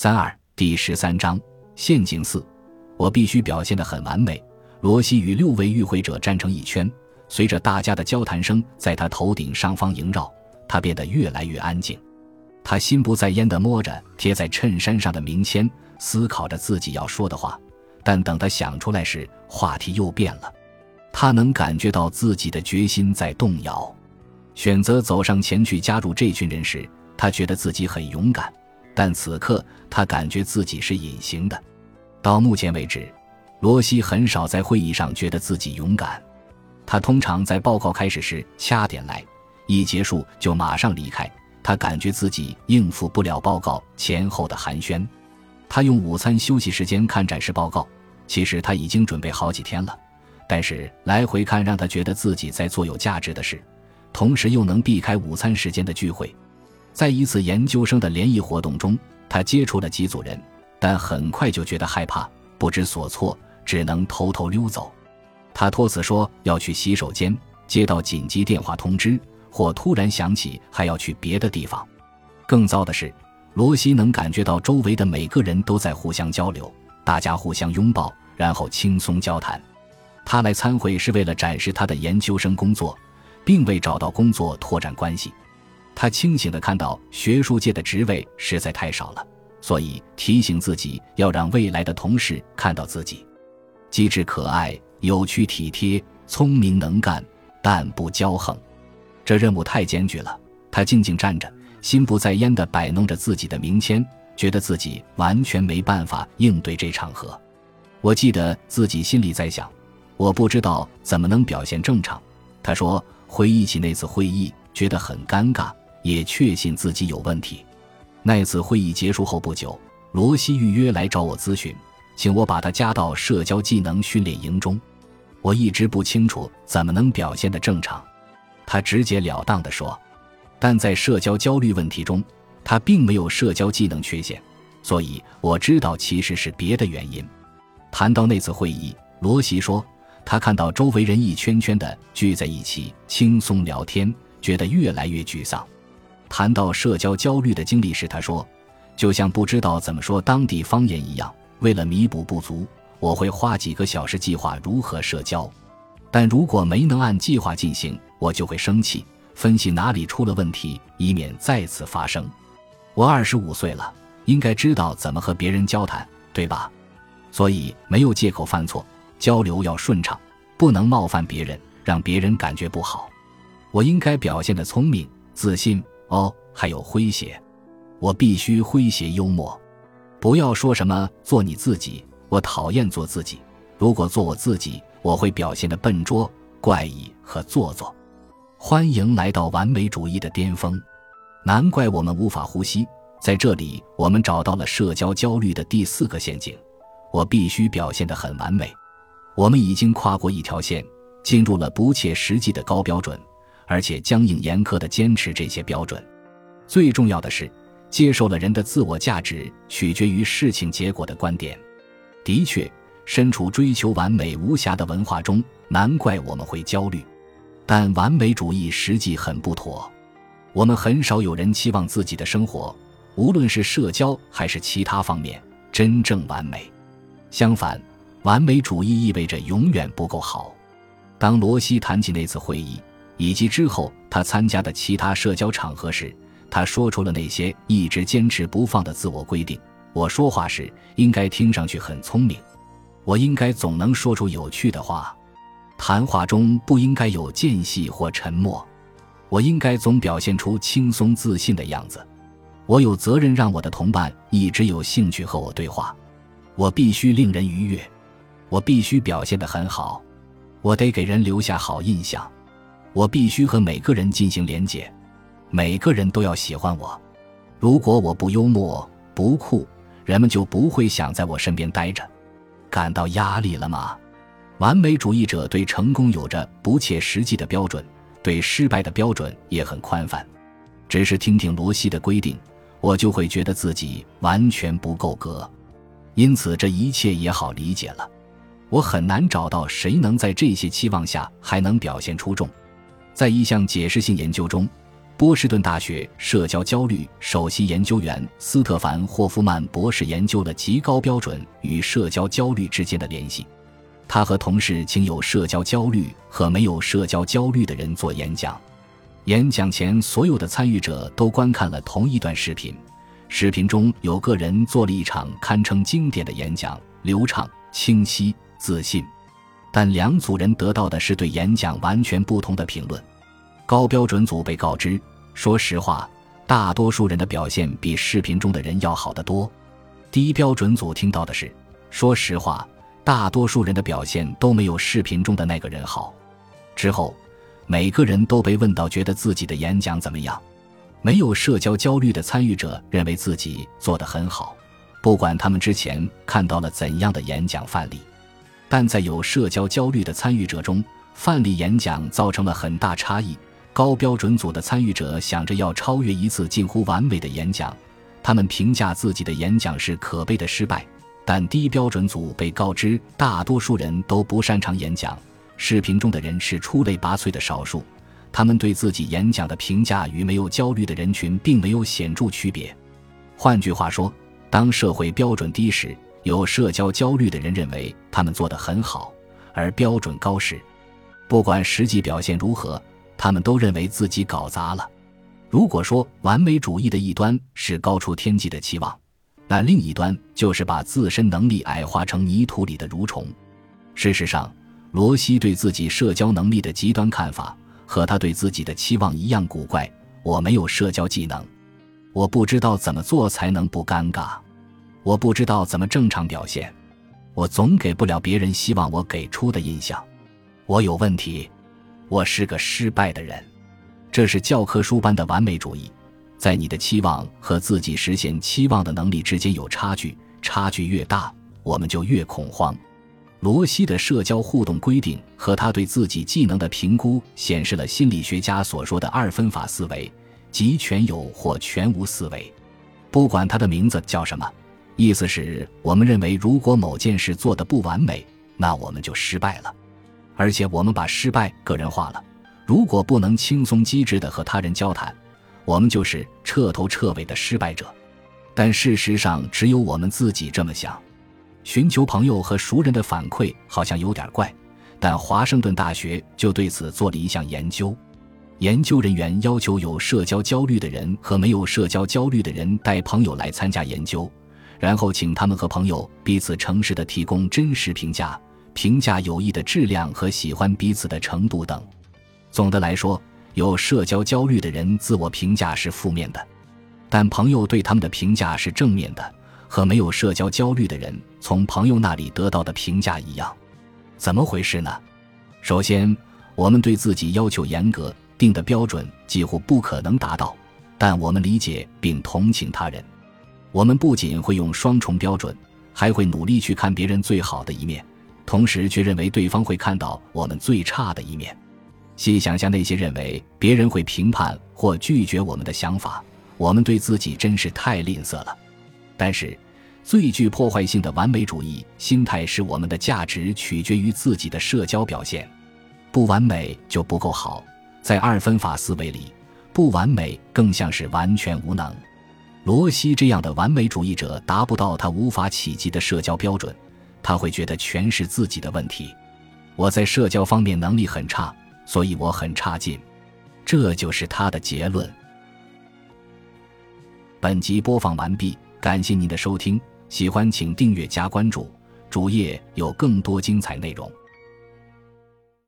三二第十三章陷阱四，我必须表现得很完美。罗西与六位与会者站成一圈，随着大家的交谈声在他头顶上方萦绕，他变得越来越安静。他心不在焉地摸着贴在衬衫上的名签，思考着自己要说的话。但等他想出来时，话题又变了。他能感觉到自己的决心在动摇。选择走上前去加入这群人时，他觉得自己很勇敢。但此刻，他感觉自己是隐形的。到目前为止，罗西很少在会议上觉得自己勇敢。他通常在报告开始时掐点来，一结束就马上离开。他感觉自己应付不了报告前后的寒暄。他用午餐休息时间看展示报告，其实他已经准备好几天了。但是来回看让他觉得自己在做有价值的事，同时又能避开午餐时间的聚会。在一次研究生的联谊活动中，他接触了几组人，但很快就觉得害怕、不知所措，只能偷偷溜走。他托辞说要去洗手间，接到紧急电话通知，或突然想起还要去别的地方。更糟的是，罗西能感觉到周围的每个人都在互相交流，大家互相拥抱，然后轻松交谈。他来参会是为了展示他的研究生工作，并未找到工作拓展关系。他清醒地看到学术界的职位实在太少了，所以提醒自己要让未来的同事看到自己机智可爱、有趣体贴、聪明能干，但不骄横。这任务太艰巨了。他静静站着，心不在焉地摆弄着自己的名签，觉得自己完全没办法应对这场合。我记得自己心里在想，我不知道怎么能表现正常。他说，回忆起那次会议，觉得很尴尬。也确信自己有问题。那次会议结束后不久，罗西预约来找我咨询，请我把他加到社交技能训练营中。我一直不清楚怎么能表现得正常，他直截了当地说。但在社交焦虑问题中，他并没有社交技能缺陷，所以我知道其实是别的原因。谈到那次会议，罗西说，他看到周围人一圈圈的聚在一起轻松聊天，觉得越来越沮丧。谈到社交焦虑的经历时，他说：“就像不知道怎么说当地方言一样，为了弥补不足，我会花几个小时计划如何社交。但如果没能按计划进行，我就会生气，分析哪里出了问题，以免再次发生。我二十五岁了，应该知道怎么和别人交谈，对吧？所以没有借口犯错，交流要顺畅，不能冒犯别人，让别人感觉不好。我应该表现得聪明、自信。”哦，还有诙谐，我必须诙谐幽默，不要说什么做你自己，我讨厌做自己。如果做我自己，我会表现的笨拙、怪异和做作。欢迎来到完美主义的巅峰，难怪我们无法呼吸。在这里，我们找到了社交焦虑的第四个陷阱：我必须表现的很完美。我们已经跨过一条线，进入了不切实际的高标准。而且僵硬严苛地坚持这些标准，最重要的是，接受了人的自我价值取决于事情结果的观点。的确，身处追求完美无瑕的文化中，难怪我们会焦虑。但完美主义实际很不妥。我们很少有人期望自己的生活，无论是社交还是其他方面，真正完美。相反，完美主义意味着永远不够好。当罗西谈起那次会议。以及之后他参加的其他社交场合时，他说出了那些一直坚持不放的自我规定。我说话时应该听上去很聪明，我应该总能说出有趣的话，谈话中不应该有间隙或沉默，我应该总表现出轻松自信的样子。我有责任让我的同伴一直有兴趣和我对话，我必须令人愉悦，我必须表现得很好，我得给人留下好印象。我必须和每个人进行连结，每个人都要喜欢我。如果我不幽默、不酷，人们就不会想在我身边待着。感到压力了吗？完美主义者对成功有着不切实际的标准，对失败的标准也很宽泛。只是听听罗西的规定，我就会觉得自己完全不够格。因此，这一切也好理解了。我很难找到谁能在这些期望下还能表现出众。在一项解释性研究中，波士顿大学社交焦虑首席研究员斯特凡·霍夫曼博士研究了极高标准与社交焦虑之间的联系。他和同事请有社交焦虑和没有社交焦虑的人做演讲。演讲前，所有的参与者都观看了同一段视频。视频中有个人做了一场堪称经典的演讲，流畅、清晰、自信。但两组人得到的是对演讲完全不同的评论。高标准组被告知：“说实话，大多数人的表现比视频中的人要好得多。”低标准组听到的是：“说实话，大多数人的表现都没有视频中的那个人好。”之后，每个人都被问到觉得自己的演讲怎么样。没有社交焦虑的参与者认为自己做得很好，不管他们之前看到了怎样的演讲范例。但在有社交焦虑的参与者中，范例演讲造成了很大差异。高标准组的参与者想着要超越一次近乎完美的演讲，他们评价自己的演讲是可悲的失败。但低标准组被告知，大多数人都不擅长演讲，视频中的人是出类拔萃的少数。他们对自己演讲的评价与没有焦虑的人群并没有显著区别。换句话说，当社会标准低时，有社交焦虑的人认为他们做得很好；而标准高时，不管实际表现如何。他们都认为自己搞砸了。如果说完美主义的一端是高出天际的期望，那另一端就是把自身能力矮化成泥土里的蠕虫。事实上，罗西对自己社交能力的极端看法和他对自己的期望一样古怪。我没有社交技能，我不知道怎么做才能不尴尬，我不知道怎么正常表现，我总给不了别人希望我给出的印象，我有问题。我是个失败的人，这是教科书般的完美主义。在你的期望和自己实现期望的能力之间有差距，差距越大，我们就越恐慌。罗西的社交互动规定和他对自己技能的评估，显示了心理学家所说的二分法思维，即全有或全无思维。不管他的名字叫什么，意思是我们认为，如果某件事做得不完美，那我们就失败了。而且我们把失败个人化了。如果不能轻松机智地和他人交谈，我们就是彻头彻尾的失败者。但事实上，只有我们自己这么想。寻求朋友和熟人的反馈好像有点怪，但华盛顿大学就对此做了一项研究。研究人员要求有社交焦虑的人和没有社交焦虑的人带朋友来参加研究，然后请他们和朋友彼此诚实地提供真实评价。评价友谊的质量和喜欢彼此的程度等。总的来说，有社交焦虑的人自我评价是负面的，但朋友对他们的评价是正面的，和没有社交焦虑的人从朋友那里得到的评价一样。怎么回事呢？首先，我们对自己要求严格，定的标准几乎不可能达到，但我们理解并同情他人。我们不仅会用双重标准，还会努力去看别人最好的一面。同时却认为对方会看到我们最差的一面。细想下那些认为别人会评判或拒绝我们的想法，我们对自己真是太吝啬了。但是，最具破坏性的完美主义心态是我们的价值取决于自己的社交表现，不完美就不够好。在二分法思维里，不完美更像是完全无能。罗西这样的完美主义者达不到他无法企及的社交标准。他会觉得全是自己的问题。我在社交方面能力很差，所以我很差劲。这就是他的结论。本集播放完毕，感谢您的收听，喜欢请订阅加关注，主页有更多精彩内容。